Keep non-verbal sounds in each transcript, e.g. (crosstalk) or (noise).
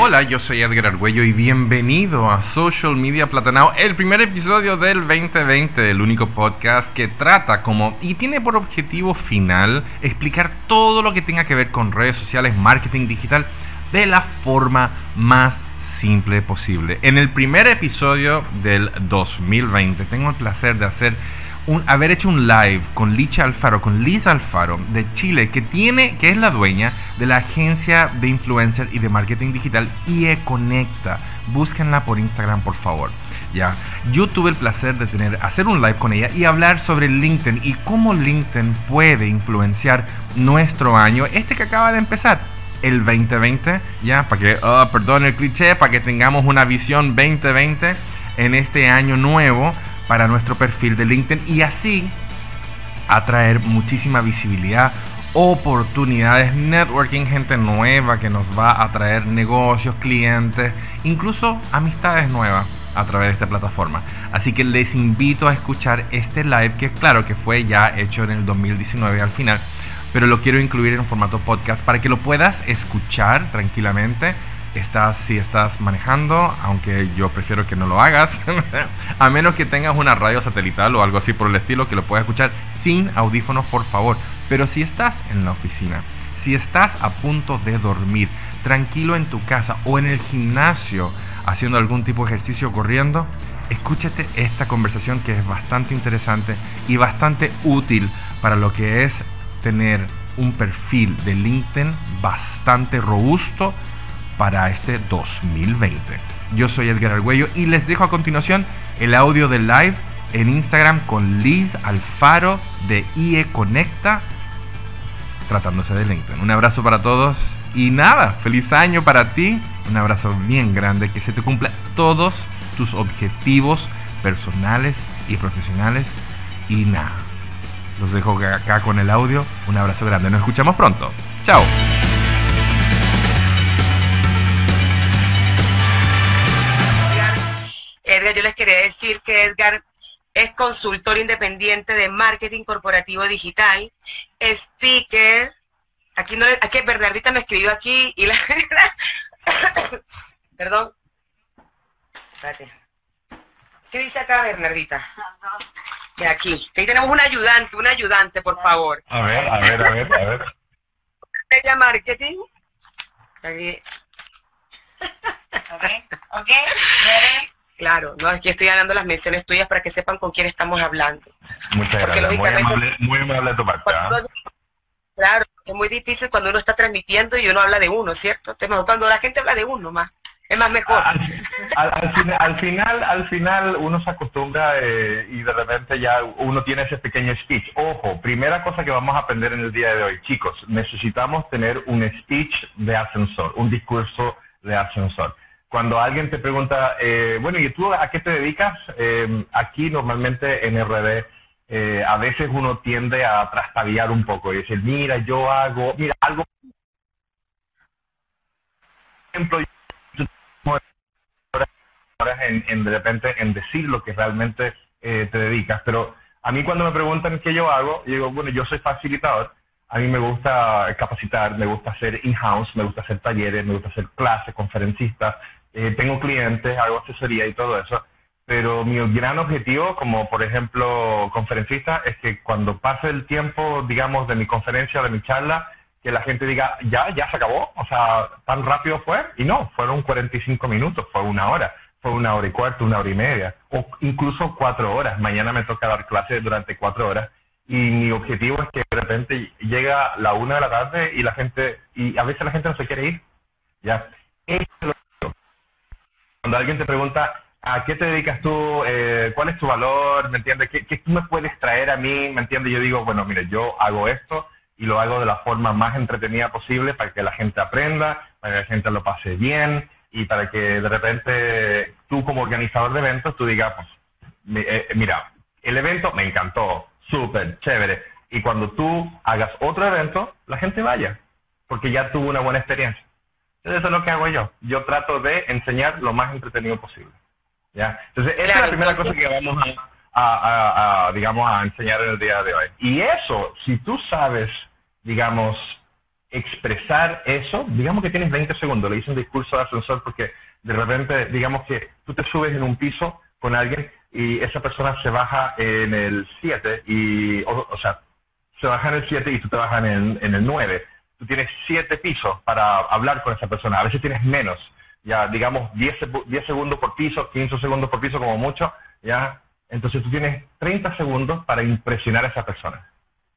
Hola, yo soy Edgar Argüello y bienvenido a Social Media Platanao, el primer episodio del 2020, el único podcast que trata como y tiene por objetivo final explicar todo lo que tenga que ver con redes sociales, marketing digital de la forma más simple posible. En el primer episodio del 2020 tengo el placer de hacer haber hecho un live con Licha Alfaro, con Liz Alfaro de Chile, que tiene, que es la dueña de la agencia de influencer y de marketing digital IE Conecta. Búsquenla por Instagram, por favor. Ya, yo tuve el placer de tener, hacer un live con ella y hablar sobre LinkedIn y cómo LinkedIn puede influenciar nuestro año, este que acaba de empezar el 2020, ya, para que, oh, perdón el cliché, para que tengamos una visión 2020 en este año nuevo para nuestro perfil de LinkedIn y así atraer muchísima visibilidad, oportunidades, networking, gente nueva que nos va a traer negocios, clientes, incluso amistades nuevas a través de esta plataforma. Así que les invito a escuchar este live que claro que fue ya hecho en el 2019 al final, pero lo quiero incluir en formato podcast para que lo puedas escuchar tranquilamente estás, si estás manejando, aunque yo prefiero que no lo hagas, (laughs) a menos que tengas una radio satelital o algo así por el estilo que lo puedas escuchar sin audífonos, por favor. Pero si estás en la oficina, si estás a punto de dormir, tranquilo en tu casa o en el gimnasio haciendo algún tipo de ejercicio corriendo, escúchate esta conversación que es bastante interesante y bastante útil para lo que es tener un perfil de LinkedIn bastante robusto para este 2020. Yo soy Edgar Argüello y les dejo a continuación el audio del live en Instagram con Liz Alfaro de IE Conecta, tratándose de LinkedIn. Un abrazo para todos y nada, feliz año para ti. Un abrazo bien grande, que se te cumpla todos tus objetivos personales y profesionales. Y nada, los dejo acá con el audio. Un abrazo grande, nos escuchamos pronto. Chao. Yo les quería decir que Edgar es consultor independiente de marketing corporativo digital, speaker. Aquí no, aquí Bernardita me escribió aquí y la (coughs) Perdón. Espérate. ¿Qué dice acá Bernardita? De aquí. Ahí tenemos un ayudante, un ayudante, por favor. A ver, a ver, a ver, a ver. Ella marketing. Aquí. Ok, ok. Claro, no, es que estoy dando las menciones tuyas para que sepan con quién estamos hablando. Muchas gracias, muy amable, muy amable tu parte. ¿ah? Claro, es muy difícil cuando uno está transmitiendo y uno habla de uno, ¿cierto? Cuando la gente habla de uno más, es más mejor. Al, final, al final uno se acostumbra eh, y de repente ya uno tiene ese pequeño speech. Ojo, primera cosa que vamos a aprender en el día de hoy, chicos, necesitamos tener un speech de ascensor, un discurso de ascensor cuando alguien te pregunta, eh, bueno, ¿y tú a qué te dedicas? Em, aquí normalmente en RD eh, a veces uno tiende a trastabillar un poco y decir, mira, yo hago, mira, algo... ejemplo, en, en, de repente en decir lo que realmente eh, te dedicas, pero a mí cuando me preguntan qué yo hago, yo digo, bueno, yo soy facilitador, a mí me gusta capacitar, me gusta hacer in-house, me gusta hacer talleres, me gusta hacer clases, conferencistas, eh, tengo clientes, hago asesoría y todo eso, pero mi gran objetivo, como por ejemplo conferencista, es que cuando pase el tiempo, digamos, de mi conferencia, de mi charla, que la gente diga, ya, ya se acabó, o sea, tan rápido fue, y no, fueron 45 minutos, fue una hora, fue una hora y cuarto, una hora y media, o incluso cuatro horas, mañana me toca dar clases durante cuatro horas, y mi objetivo es que de repente llega la una de la tarde y la gente, y a veces la gente no se quiere ir, ya, cuando alguien te pregunta, ¿a qué te dedicas tú? Eh, ¿Cuál es tu valor? ¿Me entiendes? ¿Qué, tú me puedes traer a mí? ¿Me entiendes? Yo digo, bueno, mire, yo hago esto y lo hago de la forma más entretenida posible para que la gente aprenda, para que la gente lo pase bien y para que de repente tú como organizador de eventos tú digas, pues, eh, mira, el evento me encantó, súper, chévere. Y cuando tú hagas otro evento, la gente vaya, porque ya tuvo una buena experiencia. Eso es lo que hago yo. Yo trato de enseñar lo más entretenido posible. ¿ya? Entonces, esa es la primera cosa que vamos a, digamos, a enseñar en el día de hoy. Y eso, si tú sabes, digamos, expresar eso, digamos que tienes 20 segundos, le hice un discurso de ascensor porque de repente, digamos que tú te subes en un piso con alguien y esa persona se baja en el 7 y, o, sea, se baja en el 7 y tú te bajas en, en el 9. Tú tienes 7 pisos para hablar con esa persona, a veces tienes menos, ya digamos 10, 10 segundos por piso, 15 segundos por piso como mucho, ya. Entonces tú tienes 30 segundos para impresionar a esa persona.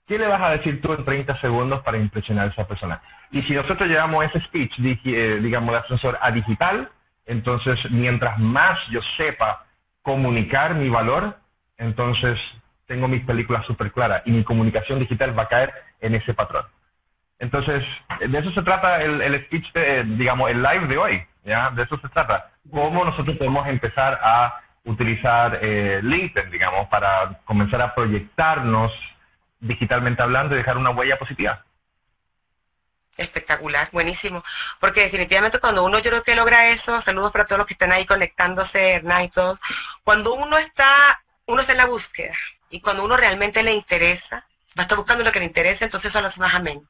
¿Qué le vas a decir tú en 30 segundos para impresionar a esa persona? Y si nosotros llevamos ese speech, eh, digamos, de ascensor a digital, entonces mientras más yo sepa comunicar mi valor, entonces tengo mis películas súper claras y mi comunicación digital va a caer en ese patrón. Entonces, de eso se trata el, speech, digamos, el live de hoy, ¿ya? De eso se trata. Cómo nosotros podemos empezar a utilizar eh, LinkedIn, digamos, para comenzar a proyectarnos digitalmente hablando y dejar una huella positiva. Espectacular, buenísimo. Porque definitivamente cuando uno yo creo que logra eso, saludos para todos los que están ahí conectándose, Hernán y todos, cuando uno está, uno está en la búsqueda y cuando uno realmente le interesa, va a estar buscando lo que le interesa, entonces eso hace más ameno.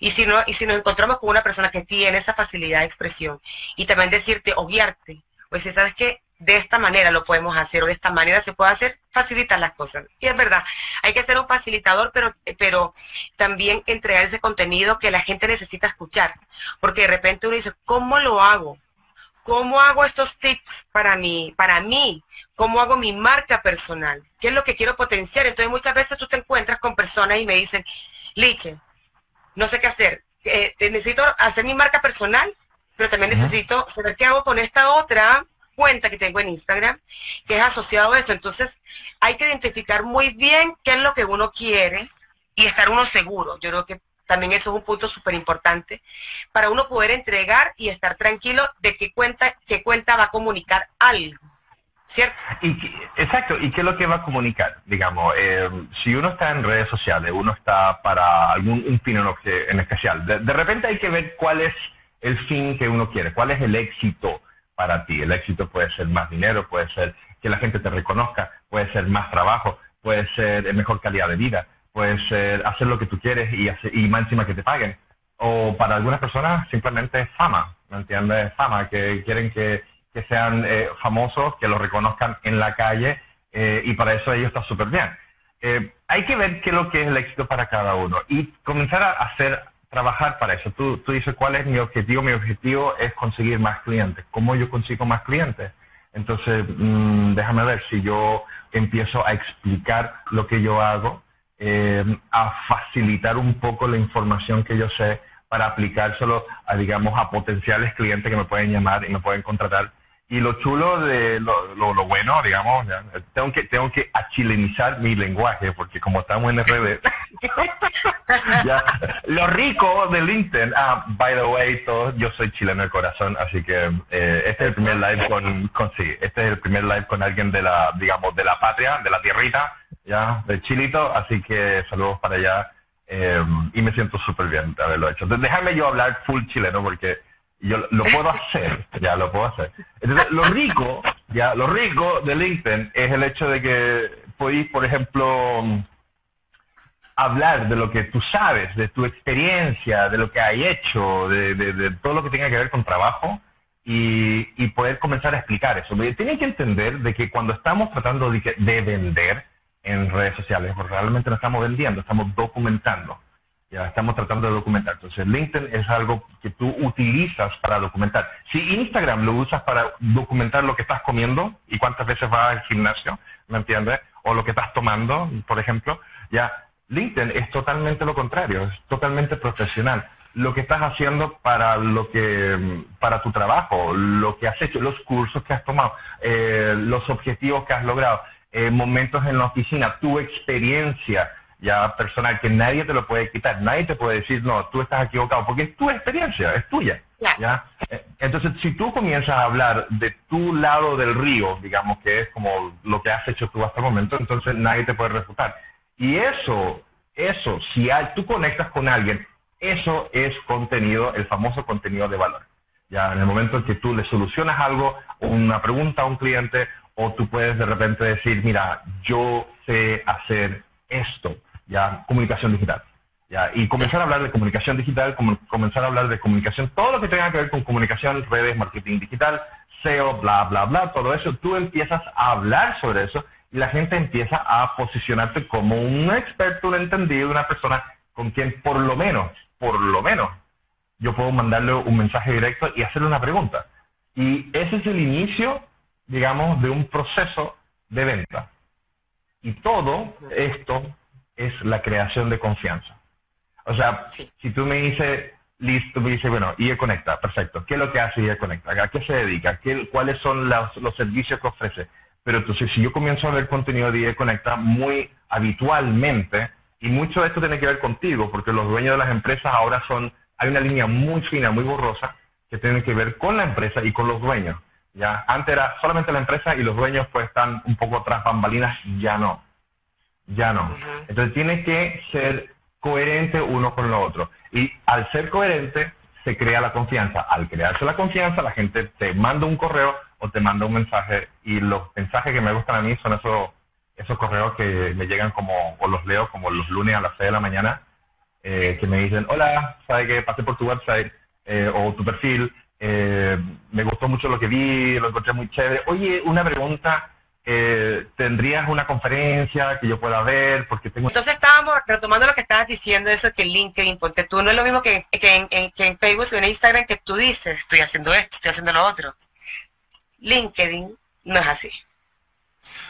Y si, no, y si nos encontramos con una persona que tiene esa facilidad de expresión y también decirte o guiarte, pues si sabes que de esta manera lo podemos hacer o de esta manera se puede hacer, facilitar las cosas. Y es verdad, hay que ser un facilitador, pero, pero también entregar ese contenido que la gente necesita escuchar. Porque de repente uno dice, ¿cómo lo hago? ¿Cómo hago estos tips para mí? Para mí, ¿cómo hago mi marca personal? ¿Qué es lo que quiero potenciar? Entonces muchas veces tú te encuentras con personas y me dicen, Liche, no sé qué hacer. Eh, necesito hacer mi marca personal, pero también necesito saber qué hago con esta otra cuenta que tengo en Instagram que es asociado a esto. Entonces, hay que identificar muy bien qué es lo que uno quiere y estar uno seguro. Yo creo que también eso es un punto súper importante para uno poder entregar y estar tranquilo de qué cuenta, qué cuenta va a comunicar algo. ¿Cierto? Y, exacto, ¿y qué es lo que va a comunicar? Digamos, eh, si uno está en redes sociales, uno está para algún un fin en, especial, de repente hay que ver cuál es el fin que uno quiere, cuál es el éxito para ti. El éxito puede ser más dinero, puede ser que la gente te reconozca, puede ser más trabajo, puede ser mejor calidad de vida, puede ser hacer lo que tú quieres y, hacer, y más encima que te paguen. O para algunas personas simplemente fama, ¿me entiendes? Fama, que quieren que, sean eh, famosos, que lo reconozcan en la calle eh, y para eso ellos está súper bien. Eh, hay que ver qué es lo que es el éxito para cada uno y comenzar a hacer trabajar para eso. Tú, tú dices, ¿cuál es mi objetivo? Mi objetivo es conseguir más clientes. ¿Cómo yo consigo más clientes? Entonces, mm, déjame ver si yo empiezo a explicar lo que yo hago, eh, a facilitar un poco la información que yo sé para aplicárselo a, digamos, a potenciales clientes que me pueden llamar y me pueden contratar. Y lo chulo de lo, lo, bueno, digamos, tengo que tengo que achilenizar mi lenguaje porque como estamos en RD, (laughs) lo rico de LinkedIn, ah, by the way, todo, yo soy chileno de corazón, así que eh, este es el primer live con, con sí, este es el primer live con alguien de la, digamos, de la patria, de la tierrita, ya, de Chilito, así que saludos para allá eh, y me siento súper bien de haberlo hecho. déjame yo hablar full chileno porque yo lo puedo hacer, ya lo puedo hacer. Entonces, lo rico, ya, lo rico de LinkedIn es el hecho de que podéis, por ejemplo, hablar de lo que tú sabes, de tu experiencia, de lo que hay hecho, de, todo lo que tenga que ver con trabajo y, poder comenzar a explicar eso. Tienen que entender de que cuando estamos tratando de, de vender en redes sociales, porque realmente no estamos vendiendo, estamos documentando. Ya estamos tratando de documentar. Entonces, LinkedIn es algo que tú utilizas para documentar. Si Instagram lo usas para documentar lo que estás comiendo y cuántas veces vas al gimnasio, ¿me entiendes? O lo que estás tomando, por ejemplo, ya LinkedIn es totalmente lo contrario, es totalmente profesional. Lo que estás haciendo para lo que para tu trabajo, lo que has hecho, los cursos que has tomado, eh, los objetivos que has logrado, eh, momentos en la oficina, tu experiencia, ya personal que nadie te lo puede quitar, nadie te puede decir, no, tú estás equivocado, porque es tu experiencia, es tuya. ¿ya? Eh, entonces, si tú comienzas a hablar de tu lado del río, digamos que es como lo que has hecho tú hasta el momento, entonces nadie te puede refutar. Y eso, eso, si tú conectas con alguien, eso es contenido, el famoso contenido de valor. Ya en el momento en que tú le solucionas algo, una pregunta a un cliente, o tú puedes de repente decir, mira, yo sé hacer esto, ya comunicación digital. ¿ya? Y comenzar a hablar de comunicación digital, comenzar a hablar de comunicación, todo lo que tenga que ver con comunicación, redes, marketing digital, SEO, bla, bla, bla, todo eso, tú empiezas a hablar sobre eso y la gente empieza a posicionarte como un experto, un entendido, una persona con quien por lo menos, por lo menos, yo puedo mandarle un mensaje directo y hacerle una pregunta. Y ese es el inicio, digamos, de un proceso de venta. Y todo esto es la creación de confianza. O sea, si tú me dices, listo, me dices, bueno, IE Conecta, perfecto. ¿Qué es lo que hace IE Conecta? ¿A qué se dedica? ¿Qué, ¿Cuáles son los, los servicios que ofrece? Pero entonces, si yo comienzo a ver contenido de IE Conecta muy habitualmente, y mucho de esto tiene que ver contigo, porque los dueños de las empresas ahora son, hay una línea muy fina, muy borrosa, que tiene que ver con la empresa y con los dueños. ¿Ya? Antes era solamente la empresa y los dueños pues están un poco tras bambalinas, ya no. Ya no. Entonces tiene que ser coherente uno con lo otro. Y al ser coherente, se crea la confianza. Al crearse la confianza, la gente te manda un correo o te manda un mensaje. Y los mensajes que me gustan a mí son esos, esos correos que me llegan como, o los leo como los lunes a las 6 de la mañana, eh, que me dicen, hola, sabe que pasé por tu website eh, o tu perfil, eh, me gustó mucho lo que vi, lo encontré muy chévere. Oye, una pregunta, eh, ¿tendrías una conferencia que yo pueda ver? Porque tengo... Entonces estábamos retomando lo que estabas diciendo, eso que LinkedIn, ponte tú, no es lo mismo que, que, en, que en Facebook o en Instagram que tú dices, estoy haciendo esto, estoy haciendo lo otro. LinkedIn no es así.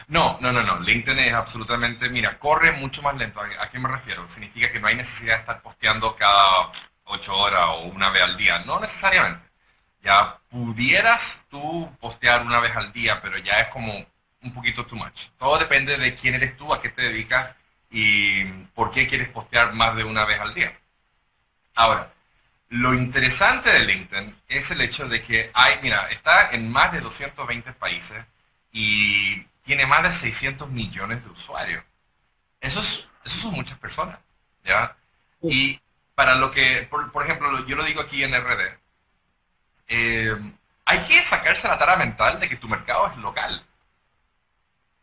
No, no, no, no. LinkedIn es absolutamente, mira, corre mucho más lento. ¿A, qué me refiero? Significa que no hay necesidad de estar posteando cada ocho horas o una vez al día. No necesariamente. Ya pudieras tú postear una vez al día, pero ya es como un poquito too much. Todo depende de quién eres tú, a qué te dedicas y por qué quieres postear más de una vez al día. Ahora, lo interesante de LinkedIn es el hecho de que hay, mira, está en más de 220 países y tiene más de 600 millones de usuarios. Eso, eso son muchas personas, ¿ya? Y para lo que, por ejemplo, yo lo digo aquí en RD, eh, hay que sacarse la tara mental de que tu mercado es local.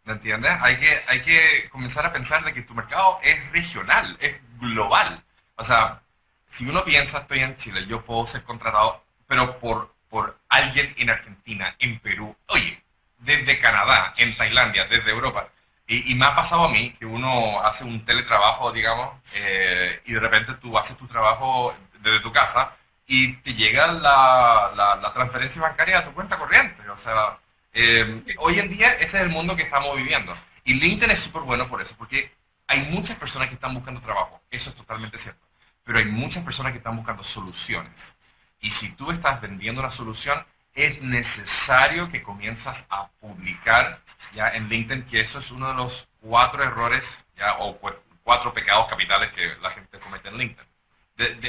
¿Me entiendes? Hay que, hay que comenzar a pensar de que tu mercado es regional, es global. O sea, si uno piensa, estoy en Chile, yo puedo ser contratado, pero por, por alguien en Argentina, en Perú, oye, desde Canadá, en Tailandia, desde Europa. Y, me ha pasado a mí que uno hace un teletrabajo, digamos, eh, y de repente tú haces tu trabajo desde tu casa y te llega la, la, transferencia bancaria a tu cuenta corriente. O sea, eh, hoy en día ese es el mundo que estamos viviendo. Y LinkedIn es súper bueno por eso, porque hay muchas personas que están buscando trabajo, eso es totalmente cierto, pero hay muchas personas que están buscando soluciones. Y si tú estás vendiendo una solución, es necesario que comienzas a publicar ya en LinkedIn, que eso es uno de los cuatro errores ya, o cuatro pecados capitales que la gente comete en LinkedIn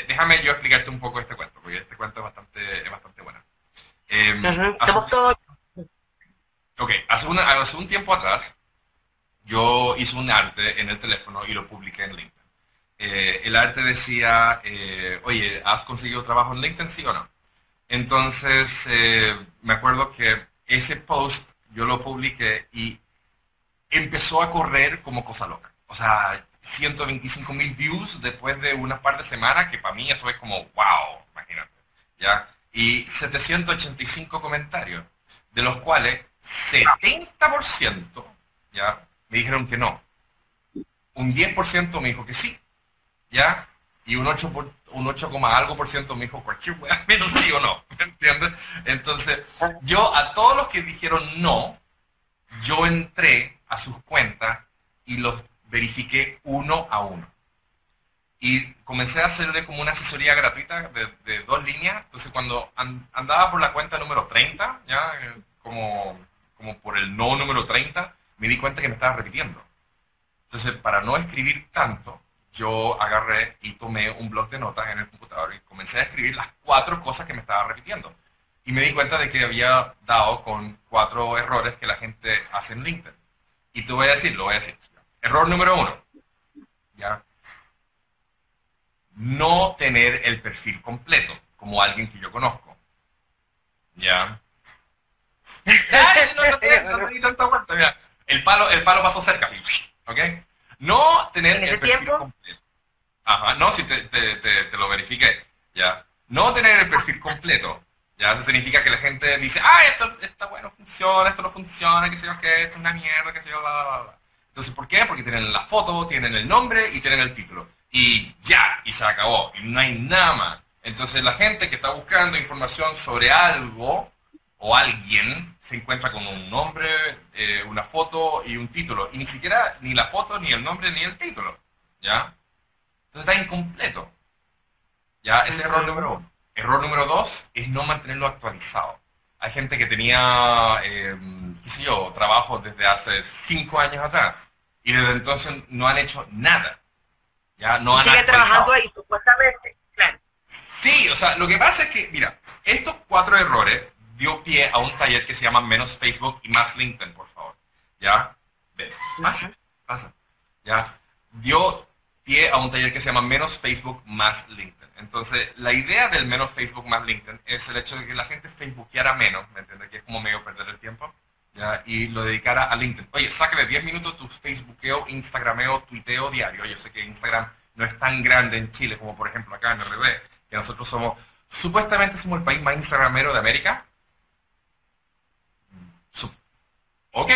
déjame yo explicarte un poco este cuento, porque este cuento es bastante, es bastante bueno. Em, hace, Ok, hace, hace un tiempo atrás, yo hice un arte en el teléfono y lo publiqué en LinkedIn. Eh, el arte decía, eh, oye, ¿has conseguido trabajo en LinkedIn, sí o no? Entonces, eh, me acuerdo que ese post yo lo publiqué y empezó a correr como cosa loca. O sea, 125 mil views después de una par de semanas, que para mí eso es como, wow, imagínate, ¿ya? Y 785 comentarios, de los cuales 70%, ¿ya? Me dijeron que no. Un 10% me dijo que sí, ¿ya? Y un 8, por, un 8, algo por ciento me dijo cualquier weá, (laughs) menos sí o no, ¿me entiendes? Entonces, yo a todos los que dijeron no, yo entré a sus cuentas y los verifiqué uno a uno. Y comencé a hacerle como una asesoría gratuita de, dos líneas. Entonces cuando andaba por la cuenta número 30, ya eh, como, como por el no número 30, me di cuenta que me estaba repitiendo. Entonces para no escribir tanto, yo agarré y tomé un blog de notas en el computador y comencé a escribir las cuatro cosas que me estaba repitiendo. Y me di cuenta de que había dado con cuatro errores que la gente hace en LinkedIn. Y te voy a decir, lo voy a decir. Error número uno. ¿Ya? No tener el perfil completo, como alguien que yo conozco. ¿Ya? el palo, el palo pasó cerca, ¿ok? No tener el perfil completo. Ajá, no, si te, lo verifiqué, ya. No tener el perfil completo, ya, eso significa que la gente dice, ah, esto está bueno, funciona, esto no funciona, que sé yo qué, esto es una mierda, que sé yo, bla, bla, bla. Entonces, ¿por qué? Porque tienen la foto, tienen el nombre y tienen el título. Y ya, y se acabó, y no hay nada más. Entonces, la gente que está buscando información sobre algo o alguien se encuentra con un nombre, eh, una foto y un título. Y ni siquiera ni la foto, ni el nombre, ni el título. ¿Ya? Entonces está incompleto. Ya, ese es error número uno. Error número dos es no mantenerlo actualizado. Hay gente que tenía, eh, qué sé yo, trabajo desde hace cinco años atrás y desde entonces no han hecho nada. Ya no han Sigue trabajando ahí, supuestamente, claro. Sí, o sea, lo que pasa es que, mira, estos cuatro errores dio pie a un taller que se llama Menos Facebook y Más LinkedIn, por favor. ¿Ya? Pasa, pasa. ¿Ya? Dio pie a un taller que se llama Menos Facebook más LinkedIn. Entonces, la idea del menos Facebook más LinkedIn es el hecho de que la gente facebookeara menos, ¿me entiendes? Que es como medio perder el tiempo, ¿ya? Y lo dedicara a LinkedIn. Oye, sácale 10 minutos tu facebookeo, instagrameo, tuiteo diario. Yo sé que Instagram no es tan grande en Chile como por ejemplo acá en RD, que nosotros somos, supuestamente somos el país más instagramero de América. Ok,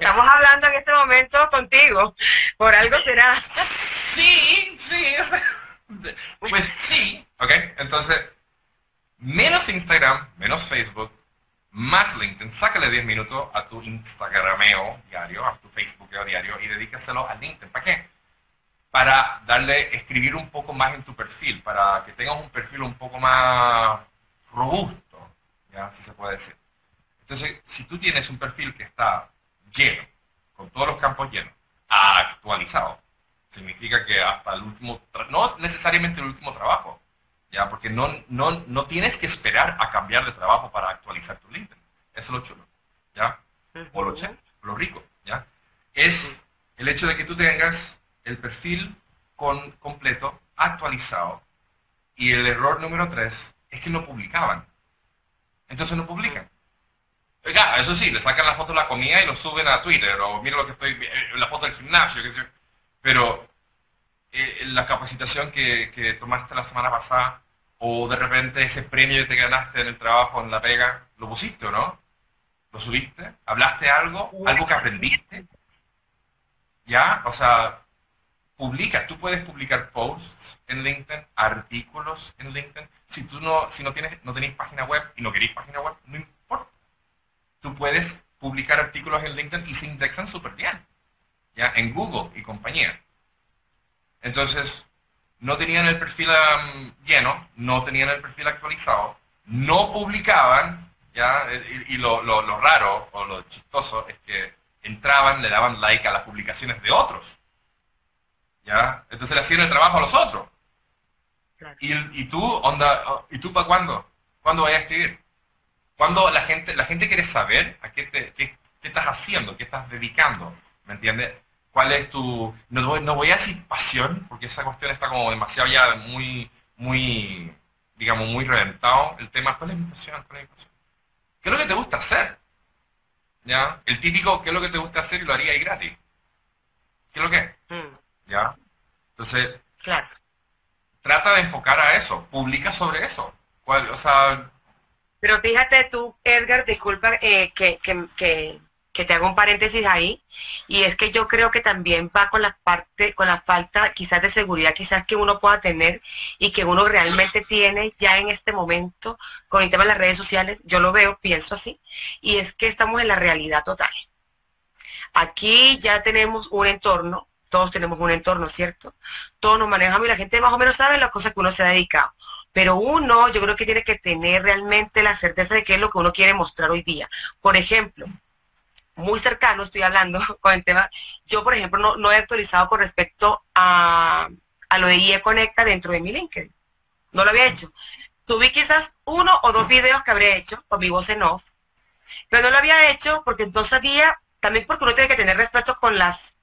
Estamos hablando en este momento contigo. Por algo será. Sí, sí. Pues sí. Ok, entonces, menos Instagram, menos Facebook, más LinkedIn. Sácale 10 minutos a tu Instagrameo diario, a tu Facebookeo diario y dedícaselo a LinkedIn. ¿Para qué? Para darle, escribir un poco más en tu perfil, para que tengas un perfil un poco más robusto, ¿ya? Si se puede decir. Entonces, si tú tienes un perfil que está lleno, con todos los campos llenos, actualizado. Significa que hasta el último, no necesariamente el último trabajo, ya, porque no, no, no tienes que esperar a cambiar de trabajo para actualizar tu LinkedIn. Eso es lo chulo, ya, o lo, lo rico, ya. Es el hecho de que tú tengas el perfil con, completo, actualizado, y el error número tres es que no publicaban. Entonces no publican. Oiga, eso sí, le sacan la foto de la comida y lo suben a Twitter, o mira lo que estoy, eh, la foto del gimnasio, Pero eh, la capacitación que, que, tomaste la semana pasada, o de repente ese premio que te ganaste en el trabajo, en la pega, ¿lo pusiste o no? ¿Lo subiste? ¿Hablaste algo? ¿Algo que aprendiste? ¿Ya? O sea, publica, tú puedes publicar posts en LinkedIn, artículos en LinkedIn. Si tú no, si no tienes, no tenéis página web y no queréis página web, no importa tú puedes publicar artículos en LinkedIn y se indexan súper bien, ¿ya? En Google y compañía. Entonces, no tenían el perfil lleno, no tenían el perfil actualizado, no publicaban, ¿ya? Y, lo, raro o lo chistoso es que entraban, le daban like a las publicaciones de otros, ¿ya? Entonces le hacían el trabajo a los otros. Y, tú, onda, ¿y tú para cuándo? ¿Cuándo vayas a escribir? Cuando la gente, la gente quiere saber a qué, te, qué, estás haciendo, qué estás dedicando, ¿me entiendes? ¿Cuál es tu, no, no voy a decir pasión, porque esa cuestión está como demasiado ya muy, muy, digamos, muy reventado. El tema, ¿cuál es mi pasión? ¿Cuál es mi pasión? ¿Qué es lo que te gusta hacer? ¿Ya? El típico, ¿qué es lo que te gusta hacer y lo haría ahí gratis? ¿Qué es lo que es? Mm. ¿Ya? Entonces, claro. trata de enfocar a eso, publica sobre eso. ¿Cuál, o sea, pero fíjate tú, Edgar, disculpa eh, que, te hago un paréntesis ahí, y es que yo creo que también va con la parte, con la falta quizás de seguridad quizás que uno pueda tener y que uno realmente tiene ya en este momento con el tema de las redes sociales, yo lo veo, pienso así, y es que estamos en la realidad total. Aquí ya tenemos un entorno, todos tenemos un entorno, ¿cierto? Todos nos manejamos y la gente más o menos sabe las cosas que uno se ha dedicado. Pero uno, yo creo que tiene que tener realmente la certeza de qué es lo que uno quiere mostrar hoy día. Por ejemplo, muy cercano estoy hablando (laughs) con el tema, yo por ejemplo no, he actualizado con respecto a, lo de IE Conecta dentro de mi LinkedIn. No lo había hecho. Tuve quizás uno o dos videos que habré hecho con mi voz en off, pero no lo había hecho porque entonces había, también porque uno tiene que tener respeto con las,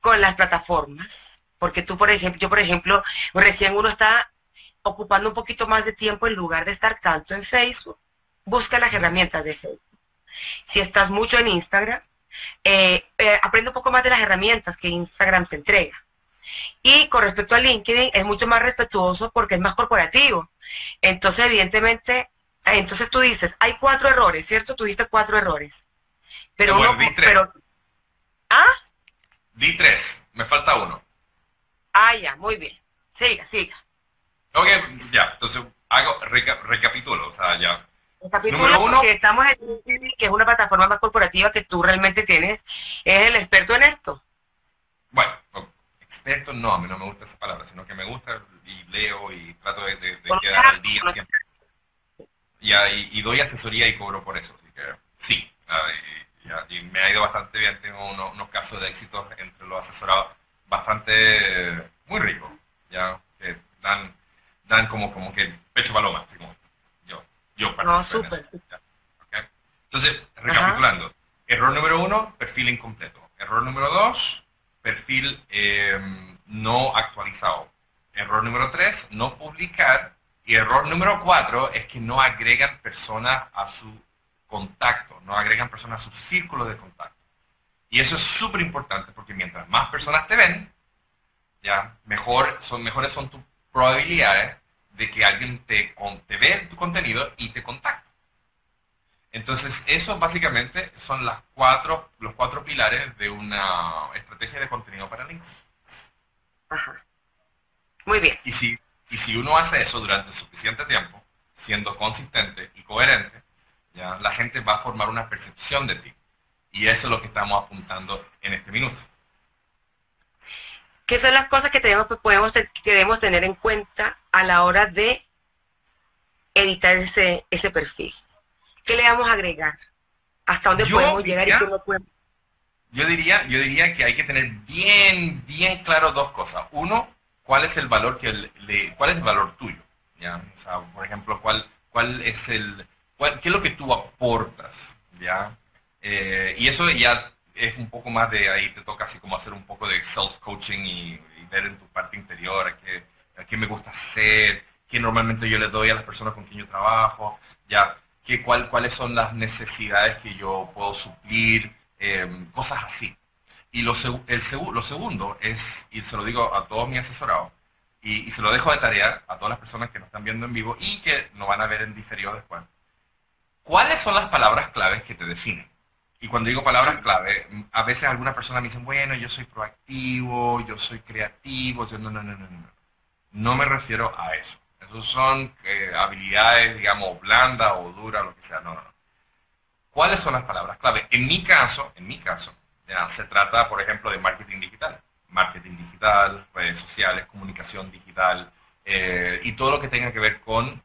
con las plataformas. Porque tú, por ejemplo, yo por ejemplo, recién uno está ocupando un poquito más de tiempo en lugar de estar tanto en Facebook, busca las herramientas de Facebook. Si estás mucho en Instagram, eh, eh, aprende un poco más de las herramientas que Instagram te entrega. Y con respecto a LinkedIn, es mucho más respetuoso porque es más corporativo. Entonces, evidentemente, entonces tú dices, hay cuatro errores, ¿cierto? Tú diste cuatro errores. Pero Bueno, uno, di tres. pero, ¿ah? Di tres, me falta uno. Ah, ya, muy bien. Siga, siga. Ok, ya, entonces hago, reca- recapitulo, o sea, ya. El capítulo uno. porque estamos en que es una plataforma más corporativa que tú realmente tienes, es el experto en esto. Bueno, no, experto no, a mí no me gusta esa palabra, sino que me gusta y leo y trato de, de- quedar al día siempre. Y, y doy asesoría y cobro por eso, así que sí. y, me ha ido bastante bien, tengo unos, unos casos de éxito entre los asesorados bastante, muy ricos, ya, que dan, dan como, como que pecho paloma, así como yo, yo participo en. Entonces, recapitulando, error número uno, perfil incompleto. Error número dos, perfil eh, no actualizado. Error número tres, no publicar. Y error número cuatro es que no agregan personas a su contacto, no agregan personas a su círculo de contacto. Y eso es súper importante porque mientras más personas te ven, ya mejor son, mejores son tus probabilidades de que alguien te, te vea tu contenido y te contacte. Entonces, eso básicamente son las cuatro, los cuatro pilares de una estrategia de contenido para LinkedIn. Ajá. Muy bien. Y si, y si uno hace eso durante suficiente tiempo, siendo consistente y coherente, ya la gente va a formar una percepción de ti. Y eso es lo que estamos apuntando en este minuto. ¿Qué son las cosas que tenemos, podemos, que debemos tener en cuenta a la hora de editar ese, ese perfil? ¿Qué le vamos a agregar? ¿Hasta dónde Yo podemos llegar y qué no podemos? Yo diría, yo diría que hay que tener bien, bien claro dos cosas. Uno, cuál es el valor que le, cuál es el valor tuyo. ¿ya? O sea, por ejemplo, cuál, cuál es el, cuál- qué es lo que tú aportas, ¿ya? Eh, y eso ya es un poco más de ahí te toca así como hacer un poco de self-coaching y, y ver en tu parte interior a qué, qué me gusta hacer, qué normalmente yo le doy a las personas con quien yo trabajo, ya, qué, cuál, cuáles son las necesidades que yo puedo suplir, eh, cosas así. Y lo, el segundo es, y se lo digo a todos mis asesorados, y, se lo dejo de tarea a todas las personas que nos están viendo en vivo y que nos van a ver en diferido después. ¿Cuáles son las palabras claves que te definen? Y cuando digo palabras clave, a veces algunas personas me dicen, bueno, yo soy proactivo, yo soy creativo. Yo, no, no, no, no, no. No me refiero a eso. Esos son eh, habilidades, digamos, blandas o duras, lo que sea. No, no, no. ¿Cuáles son las palabras clave? En mi caso, en mi caso, ya, se trata, por ejemplo, de marketing digital. Marketing digital, redes sociales, comunicación digital eh, y todo lo que tenga que ver con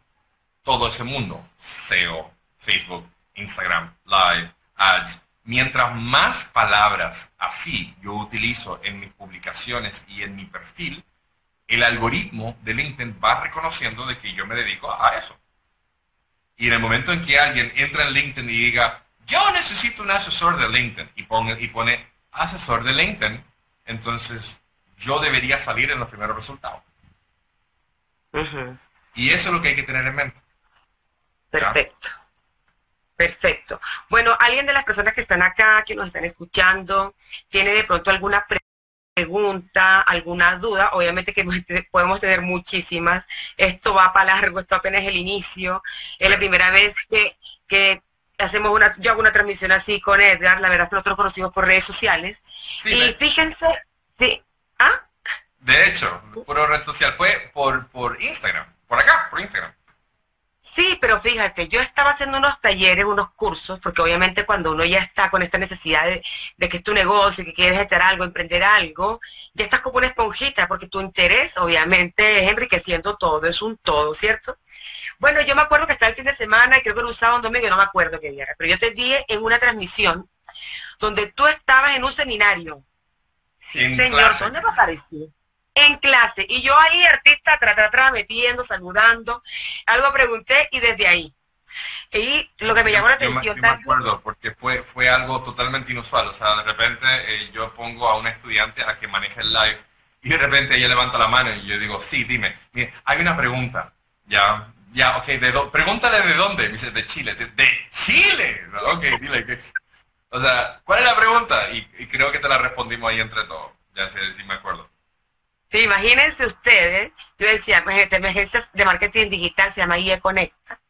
todo ese mundo. SEO, Facebook, Instagram, Live, Ads. Mientras más palabras así yo utilizo en mis publicaciones y en mi perfil, el algoritmo de LinkedIn va reconociendo de que yo me dedico a eso. Y en el momento en que alguien entra en LinkedIn y diga, yo necesito un asesor de LinkedIn, y pone, y pone asesor de LinkedIn, entonces yo debería salir en los primeros resultados. Y eso es lo que hay que tener en mente. Perfecto. Perfecto. Bueno, alguien de las personas que están acá, que nos están escuchando, tiene de pronto alguna pre- pregunta, alguna duda, obviamente que (laughs) podemos tener muchísimas. Esto va para largo, esto apenas es el inicio. Es la primera vez que, que hacemos una, yo hago una transmisión así con Edgar, la verdad es que nosotros conocimos por redes sociales. Sí, y fíjense, sí, ¿ah? de hecho, puro red social fue por, por Instagram, por acá, por Instagram. Sí, pero fíjate, yo estaba haciendo unos talleres, unos cursos, porque obviamente cuando uno ya está con esta necesidad de, de que es tu negocio, que quieres echar algo, emprender algo, ya estás como una esponjita, porque tu interés obviamente es enriqueciendo todo, es un todo, ¿cierto? Bueno, yo me acuerdo que estaba el fin de semana, y creo que era un sábado, un domingo, no me acuerdo qué día era, pero yo te di en una transmisión donde tú estabas en un seminario. Sí, En señor, clase. ¿dónde me apareció? En clase. Y yo ahí, artista, tra, tra, tra, metiendo, saludando. Algo pregunté y desde ahí. Y lo que me llamó la Yo me- atención yo me tanto- acuerdo porque fue, fue algo totalmente inusual. O sea, de repente eh, yo pongo a una estudiante a que maneje el live y de repente ella levanta la mano y yo digo, sí, dime, mire, hay una pregunta. Ya, ya, ok, de pregúntale de dónde. Me dice, de Chile. De, de Chile. Ok, dile que... O sea, ¿cuál es la pregunta? Y, y creo que te la respondimos ahí entre todos. Ya sé si me acuerdo. Sí, imagínense ustedes, yo decía, emergencias de marketing digital se llama IE Conecta,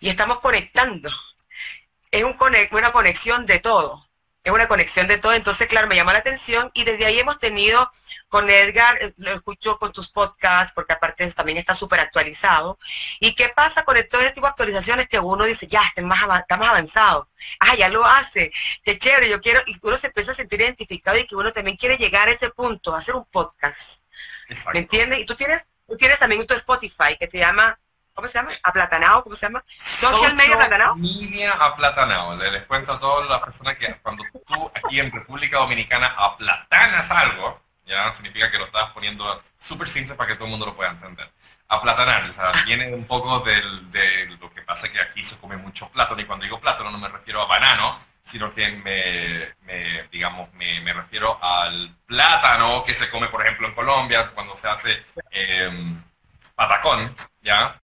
y estamos conectando. Es un una conexión de todo es una conexión de todo. Entonces, claro, me llama la atención y desde ahí hemos tenido con Edgar, eh, lo escucho con tus podcasts, porque aparte eso también está súper actualizado. ¿Y qué pasa con todo este tipo de actualizaciones que uno dice, ya, está más, avanzado? Ah, ya lo hace, qué chévere, yo quiero, y uno se empieza a sentir identificado y que uno también quiere llegar a ese punto, hacer un podcast. ¿Me entiendes? Y tú tienes, tú tienes también tu Spotify que se llama ¿cómo se llama? Aplatanado, ¿cómo se llama? Social, Media Aplatanado. Media Aplatanado. Les cuento a todas las personas que cuando tú aquí en República Dominicana aplatanas algo, ya significa que lo estás poniendo súper simple para que todo el mundo lo pueda entender. Aplatanar, o sea, (laughs) viene un poco del, de lo que pasa que aquí se come mucho plátano y cuando digo plátano no me refiero a banano, sino que me, digamos, me, refiero al plátano que se come, por ejemplo, en Colombia, cuando se hace eh, patacón, ¿ya?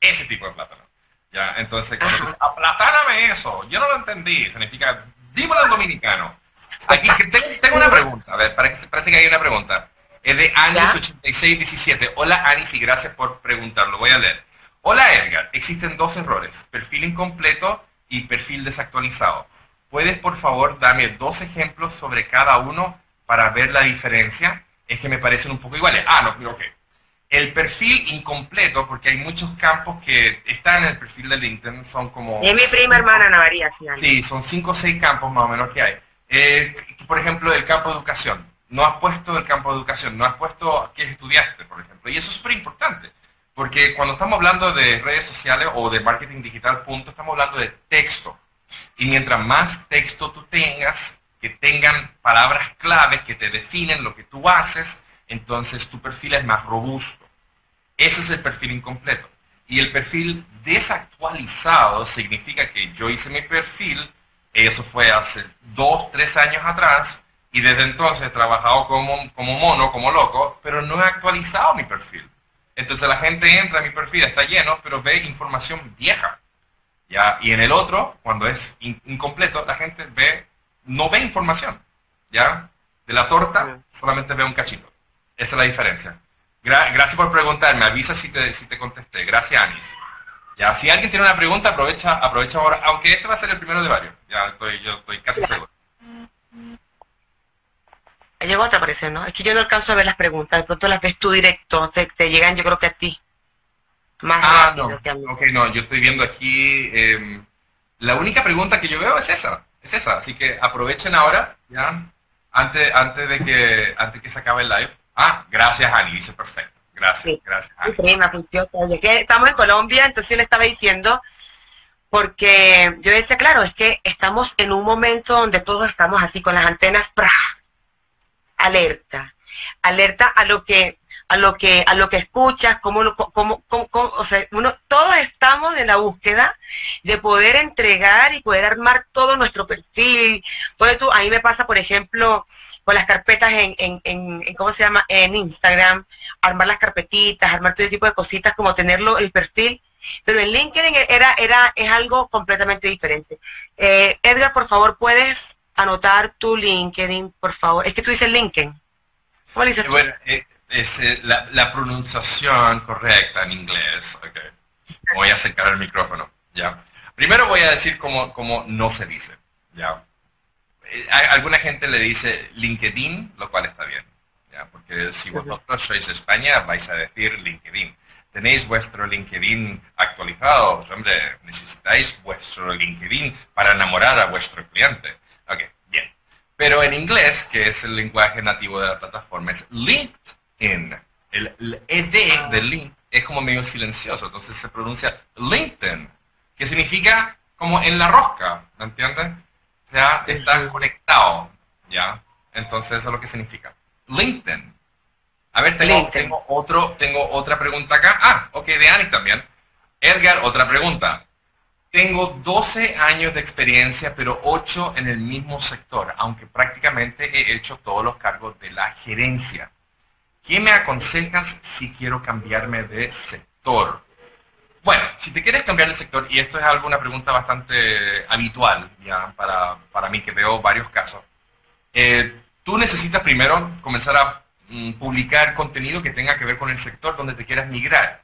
ese tipo de plátano. ¿ya? Entonces, cuando dice, aplatáname eso, yo no lo entendí, significa, dímelo en dominicano. Aquí tengo, una pregunta, a ver, parece, parece que hay una pregunta. Es de Anis8617. Hola Anis y gracias por preguntarlo. Voy a leer. Hola Edgar, existen dos errores, perfil incompleto y perfil desactualizado. ¿Puedes por favor darme dos ejemplos sobre cada uno para ver la diferencia? Es que me parecen un poco iguales. Ah, no, pero ok el perfil incompleto, porque hay muchos campos que están en el perfil de LinkedIn, son como... Es mi prima hermana Ana María, sí. Sí, son cinco o seis campos más o menos que hay. Eh, por ejemplo, el campo de educación. No has puesto el campo de educación, no has puesto qué estudiaste, por ejemplo. Y eso es súper importante, porque cuando estamos hablando de redes sociales o de marketing digital, punto, estamos hablando de texto. Y mientras más texto tú tengas, que tengan palabras claves que te definen lo que tú haces, entonces tu perfil es más robusto. Ese es el perfil incompleto. Y el perfil desactualizado significa que yo hice mi perfil, eso fue hace dos, tres años atrás, y desde entonces he trabajado como, como mono, como loco, pero no he actualizado mi perfil. Entonces la gente entra a mi perfil, está lleno, pero ve información vieja. ¿ya? Y en el otro, cuando es incompleto, la gente ve, no ve información. ¿ya? De la torta solamente ve un cachito. Esa es la diferencia. gracias por preguntarme. Avisa si te, si te contesté. Gracias, Anis. Ya, si alguien tiene una pregunta, aprovecha, aprovecha ahora, aunque este va a ser el primero de varios. Ya estoy, yo estoy casi seguro. Llegó otra presión, ¿no? Es que yo no alcanzo a ver las preguntas, de pronto las ves tú directo, te, llegan yo creo que a ti. Más ah, no. que a mí. Ok, no, yo estoy viendo aquí, em, la única pregunta que yo veo es esa, es esa, así que aprovechen ahora, ya, antes, antes de que, antes que se acabe el live, Ah, gracias, Ani, dice perfecto. Gracias, gracias. Ani. Prima, que estamos en Colombia, entonces yo le estaba diciendo, porque yo decía, claro, es que estamos en un momento donde todos estamos así con las antenas. Alerta, alerta a lo que a lo que a lo que escuchas, cómo, cómo, cómo, o sea, uno, todos estamos en la búsqueda de poder entregar y poder armar todo nuestro perfil. Pues tú, a me pasa, por ejemplo, con las carpetas en, en, en, ¿cómo se llama? En Instagram, armar las carpetitas, armar todo tipo de cositas, como tenerlo, el perfil. Pero en LinkedIn era, era, es algo completamente diferente. Eh, Edgar, por favor, ¿puedes anotar tu LinkedIn, por favor? Es que tú dices LinkedIn. ¿Cómo dices tú? Bueno, eh, es eh, la, pronunciación correcta en inglés. Voy a acercar el micrófono. ¿ya? Primero voy a decir cómo, cómo no se dice. ¿ya? Eh, alguna gente le dice LinkedIn, lo cual está bien. ¿ya? Porque si vosotros sois de España, vais a decir LinkedIn. Tenéis vuestro LinkedIn actualizado. Hombre, necesitáis vuestro LinkedIn para enamorar a vuestro cliente. Pero en inglés, que es el lenguaje nativo de la plataforma, es linked en. El, ED de link es como medio silencioso, entonces se pronuncia LinkedIn, que significa como en la rosca, ¿me entiendes? O sea, está conectado, ¿ya? Entonces eso es lo que significa. LinkedIn. A ver, tengo, tengo, otro, tengo otra pregunta acá. Ah, ok, de Anis también. Edgar, otra pregunta. Tengo 12 años de experiencia, pero 8 en el mismo sector, aunque prácticamente he hecho todos los cargos de la gerencia. ¿Qué me aconsejas si quiero cambiarme de sector? Bueno, si te quieres cambiar de sector, y esto es algo, una pregunta bastante habitual ya para, para mí, que veo varios casos, eh, tú necesitas primero comenzar a mm, publicar contenido que tenga que ver con el sector donde te quieras migrar.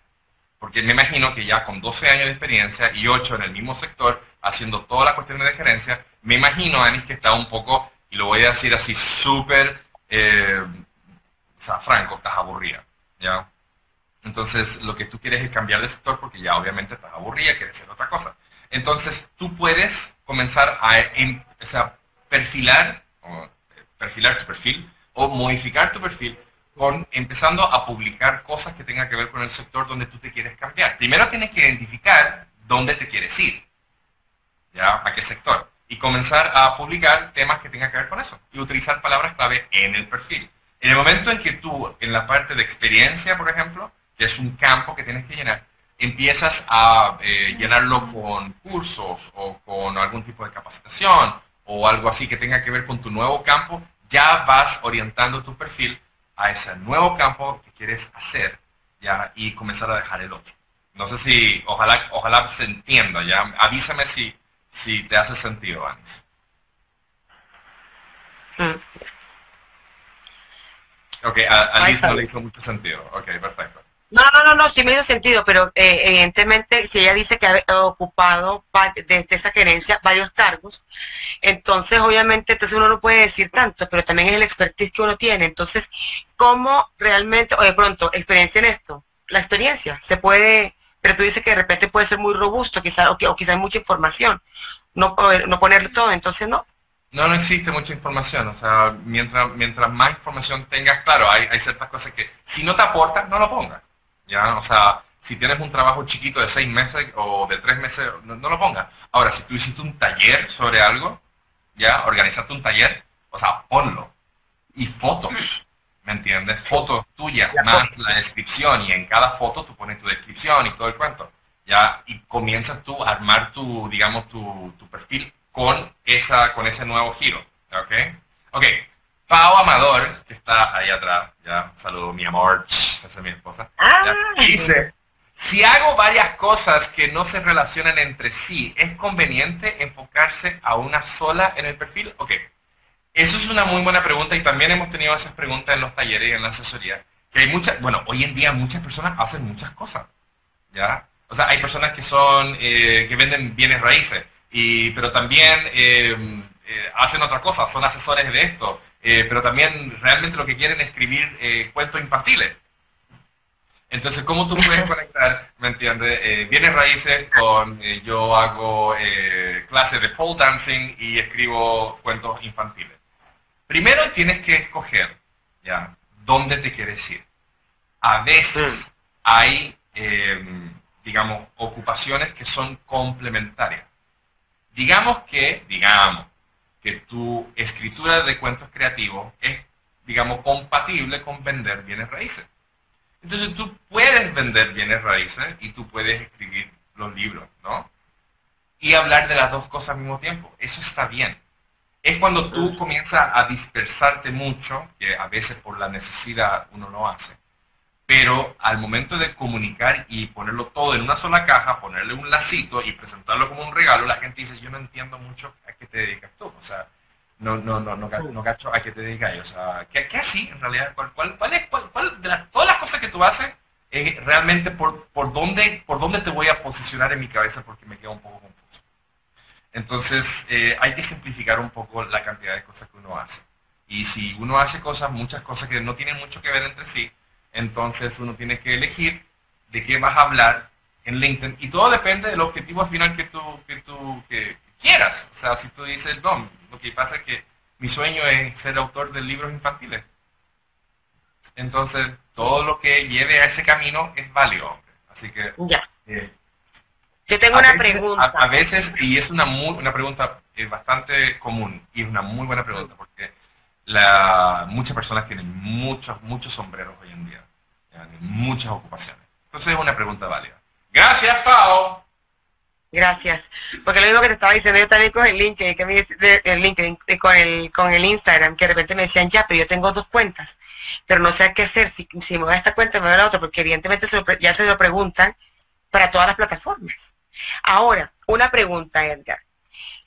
Porque me imagino que ya con 12 años de experiencia y 8 en el mismo sector, haciendo toda la cuestión de gerencia, me imagino, Anis, que está un poco, y lo voy a decir así súper, eh, o sea, franco, estás aburrida, ¿ya? Entonces, lo que tú quieres es cambiar de sector porque ya obviamente estás aburrida, quieres hacer otra cosa. Entonces, tú puedes comenzar a em, perfilar, o, eh, perfilar tu perfil o modificar tu perfil empezando a publicar cosas que tengan que ver con el sector donde tú te quieres cambiar. Primero tienes que identificar dónde te quieres ir, ¿ya? ¿A qué sector? Y comenzar a publicar temas que tengan que ver con eso y utilizar palabras clave en el perfil. En el momento en que tú, en la parte de experiencia, por ejemplo, que es un campo que tienes que llenar, empiezas a eh, llenarlo con cursos o con algún tipo de capacitación o algo así que tenga que ver con tu nuevo campo, ya vas orientando tu perfil a ese nuevo campo que quieres hacer ya y comenzar a dejar el otro. No sé si, ojalá, ojalá se entienda, ya. Avísame si, si te hace sentido, Anis. Mm. Ok, a, Alice no le hizo mucho sentido. Ok, perfecto. No, no, no, no, sí me hizo sentido, pero eh, evidentemente si ella dice que ha ocupado desde esa gerencia varios cargos, entonces obviamente entonces uno no puede decir tanto, pero también es el expertise que uno tiene. Entonces, ¿cómo realmente, o de pronto, experiencia en esto? La experiencia se puede, pero tú dices que de repente puede ser muy robusto, quizá, o, o quizá hay mucha información, no, no ponerlo todo, entonces no. No, no existe mucha información. O sea, mientras, mientras más información tengas, claro, hay, hay ciertas cosas que si no te aportan, no lo pongas. ¿Ya? O sea, si tienes un trabajo chiquito de seis meses o de tres meses, no, lo pongas. Ahora, si tú hiciste un taller sobre algo, ¿ya? Organizaste un taller, o sea, ponlo. Y fotos, ¿me entiendes? Fotos tuyas, más la descripción, y en cada foto tú pones tu descripción y todo el cuento, ¿ya? Y comienzas tú a armar tu, digamos, tu, tu perfil con, esa, con ese nuevo giro, ¿ok? Ok, Pau Amador, que está ahí atrás, ya, saludo mi amor, esa es mi esposa, ah. dice, si hago varias cosas que no se relacionan entre sí, ¿es conveniente enfocarse a una sola en el perfil? Ok, eso es una muy buena pregunta y también hemos tenido esas preguntas en los talleres y en la asesoría, que hay muchas, bueno, hoy en día muchas personas hacen muchas cosas, ¿ya? O sea, hay personas que son, eh, que venden bienes raíces, y, pero también eh, eh, hacen otra cosa, son asesores de esto, eh, pero también realmente lo que quieren es escribir eh, cuentos infantiles. Entonces, ¿cómo tú puedes (laughs) conectar, me entiendes? Bienes raíces con yo hago clases de pole dancing y escribo cuentos infantiles. Primero tienes que escoger, ¿ya? ¿Dónde te quieres ir? A veces hay, digamos, ocupaciones que son complementarias. Digamos que, digamos, que tu escritura de cuentos creativos es, digamos, compatible con vender bienes raíces. Entonces tú puedes vender bienes raíces y tú puedes escribir los libros, ¿no? Y hablar de las dos cosas al mismo tiempo. Eso está bien. Es cuando tú comienzas a dispersarte mucho, que a veces por la necesidad uno no hace, pero al momento de comunicar y ponerlo todo en una sola caja, ponerle un lacito y presentarlo como un regalo, la gente dice, yo no entiendo mucho a qué te dedicas tú, o sea, no, no, no, no, no cacho a qué te dedicas, o sea, ¿qué, qué así en realidad? ¿Cuál, cuál, cuál es, cuál, de todas las cosas que tú haces, es realmente por, por, dónde, por dónde te voy a posicionar en mi cabeza porque me queda un poco confuso. Entonces, eh, hay que simplificar un poco la cantidad de cosas que uno hace. Y si uno hace cosas, muchas cosas que no tienen mucho que ver entre sí, entonces uno tiene que elegir de qué vas a hablar en LinkedIn y todo depende del objetivo final que tú, que tú que quieras. O sea, si tú dices, no, lo que pasa es que mi sueño es ser autor de libros infantiles. Entonces, todo lo que lleve a ese camino es válido. Así que... Ya. Eh, Yo tengo una pregunta. A, veces, y es una, muy, una pregunta eh, bastante común, y es una muy buena pregunta, porque la, muchas personas tienen muchos, muchos sombreros hoy en día muchas ocupaciones. Entonces es una pregunta válida. Gracias, Pau. Gracias. Porque lo mismo que te estaba diciendo yo también con el LinkedIn, que me, el LinkedIn, eh, con el, con el Instagram, que de repente me decían, ya, pero yo tengo dos cuentas, pero no sé qué hacer, si, si me voy a esta cuenta, me voy a la otra, porque evidentemente ya se lo preguntan para todas las plataformas. Ahora, una pregunta, Edgar.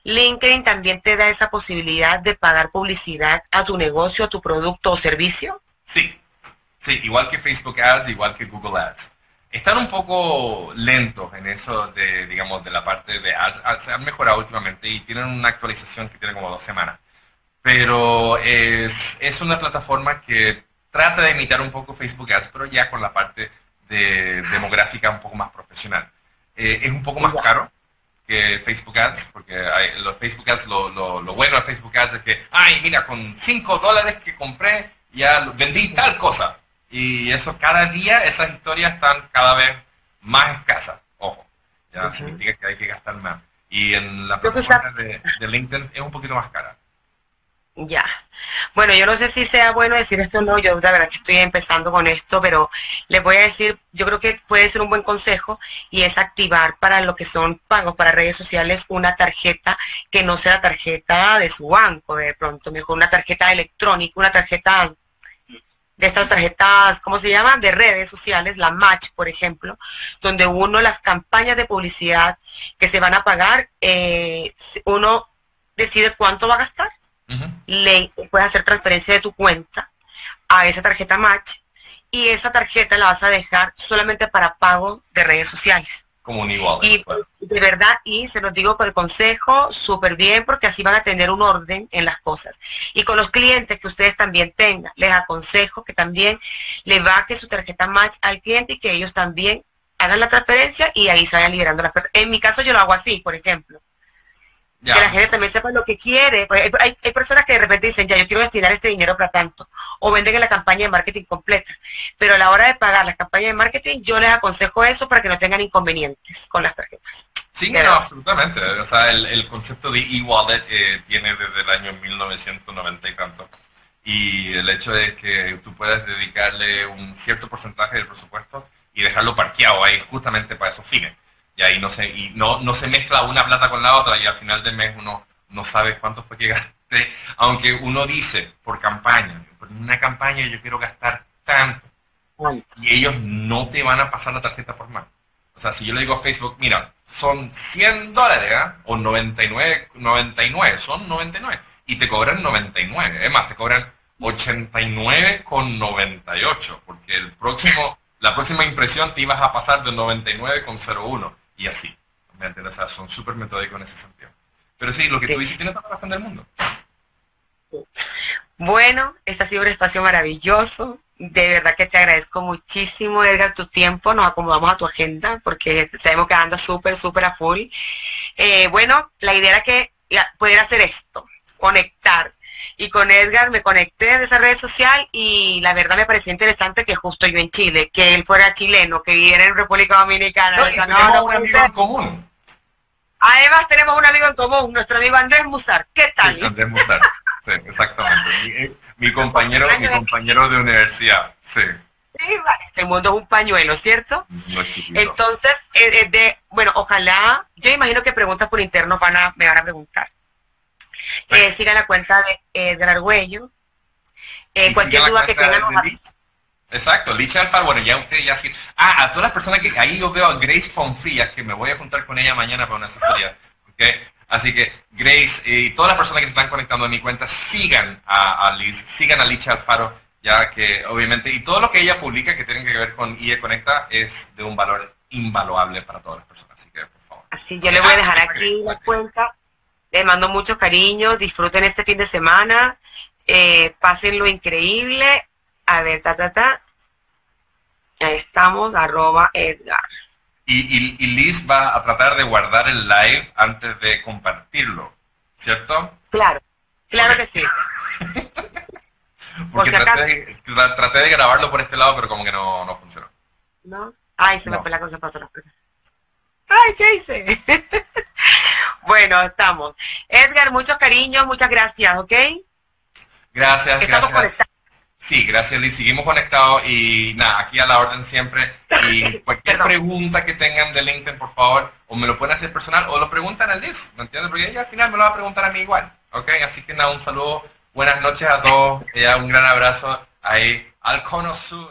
¿LinkedIn también te da esa posibilidad de pagar publicidad a tu negocio, a tu producto o servicio? Sí, Sí, igual que Facebook Ads, igual que Google Ads. Están un poco lentos en eso de, digamos, de la parte de ads. Se han mejorado últimamente y tienen una actualización que tiene como dos semanas. Pero es, es una plataforma que trata de imitar un poco Facebook Ads, pero ya con la parte de demográfica un poco más profesional. Eh, es un poco más caro que Facebook Ads, porque los Facebook Ads, lo, lo, bueno de Facebook Ads es que, ay, mira, con 5 dólares que compré, ya vendí tal cosa. Y eso cada día, esas historias están cada vez más escasas. Ojo, ya significa que hay que gastar más. Y en la plataforma de, de LinkedIn es un poquito más cara. Ya. Bueno, yo no sé si sea bueno decir esto o no, yo la verdad que estoy empezando con esto, pero les voy a decir, yo creo que puede ser un buen consejo y es activar para lo que son pagos para redes sociales una tarjeta que no sea la tarjeta de su banco, de pronto, mejor una tarjeta electrónica, una tarjeta de estas tarjetas, ¿cómo se llama? De redes sociales, la Match, por ejemplo, donde uno las campañas de publicidad que se van a pagar, eh, uno decide cuánto va a gastar le puedes hacer transferencia de tu cuenta a esa tarjeta Match y esa tarjeta la vas a dejar solamente para pago de redes sociales. Como un igual. Y de verdad, y se los digo por el consejo, súper bien, porque así van a tener un orden en las cosas. Y con los clientes que ustedes también tengan, les aconsejo que también le baje su tarjeta Match al cliente y que ellos también hagan la transferencia y ahí se vayan liberando las En mi caso yo lo hago así, por ejemplo. Que la gente también sepa lo que quiere. Pues, hay, hay, personas que de repente dicen, ya, yo quiero destinar este dinero para tanto. O venden en la campaña de marketing completa. Pero a la hora de pagar las campañas de marketing, yo les aconsejo eso para que no tengan inconvenientes con las tarjetas. Sí, no, absolutamente. O sea, el, concepto de e-wallet eh, tiene desde el año 1990 y tanto. Y el hecho de que tú puedas dedicarle un cierto porcentaje del presupuesto y dejarlo parqueado ahí justamente para esos fines y ahí no se, y no, no se mezcla una plata con la otra y al final del mes uno no sabe cuánto fue que gasté, aunque uno dice por campaña, por una campaña yo quiero gastar tanto, y ellos no te van a pasar la tarjeta por mano. O sea, si yo le digo a Facebook, mira, son 100 dólares, ¿eh? o 99, 99, son 99, y te cobran 99, es más, te cobran 89 con 98, porque el próximo, la próxima impresión te ibas a pasar de 99 con 01 y así. ¿Me entiendes? O sea, son súper metódicos en ese sentido. Pero sí, lo que tú dices tiene toda la razón del mundo. Bueno, este ha sido un espacio maravilloso. De verdad que te agradezco muchísimo, Edgar, tu tiempo. Nos acomodamos a tu agenda porque sabemos que andas súper, súper a full. Eh, bueno, la idea era que poder hacer esto, conectar, y con Edgar me conecté de esa red social y la verdad me pareció interesante que justo yo en Chile, que él fuera chileno, que viviera en República Dominicana. No, un amigo en común. Además tenemos un amigo en común, nuestro amigo Andrés Musar. ¿Qué tal? Andrés Musar, sí, exactamente. Mi, compañero, mi compañero de universidad, sí. El mundo es un pañuelo, ¿cierto? Entonces, eh, eh, de, bueno, ojalá, yo imagino que preguntas por interno van a, me van a preguntar. Eh, sigan la cuenta de Argüello. Eh, cualquier duda que tengan Exacto, Licha Alfaro, bueno, ya ustedes ya sí. Ah, a todas las personas que ahí yo veo a Grace Fonfrías, que me voy a juntar con ella mañana para una asesoría. Así que Grace eh, y todas las personas que se están conectando a mi cuenta, sigan a, Liz, sigan a Licha Alfaro, ya que obviamente, y todo lo que ella publica que tiene que ver con IE Conecta es de un valor invaluable para todas las personas. Así que, por favor. Así, yo le voy a dejar aquí la cuenta les mando muchos cariños, disfruten este fin de semana, eh, pasen lo increíble. A ver, ta, ta, ta. Ahí estamos, arroba Edgar. Y, Liz va a tratar de guardar el live antes de compartirlo, ¿cierto? Claro, claro que sí. (laughs) Porque traté, de, grabarlo por este lado, pero como que no, no funcionó. ¿No? Ay, se me fue la cosa, pasó la Ay, ¿qué hice? (laughs) Bueno, estamos. Edgar, muchos cariños, muchas gracias, ¿ok? Gracias, gracias. Sí, gracias Liz. Seguimos conectados y nada, aquí a la orden siempre. Y (laughs) cualquier pregunta que tengan de LinkedIn, por favor, o me lo pueden hacer personal o lo preguntan a Liz, ¿me entiendes? Porque ella al final me lo va a preguntar a mí igual, ¿ok? Así que nada, un saludo, buenas noches a todos, un gran abrazo ahí al Cono Sur.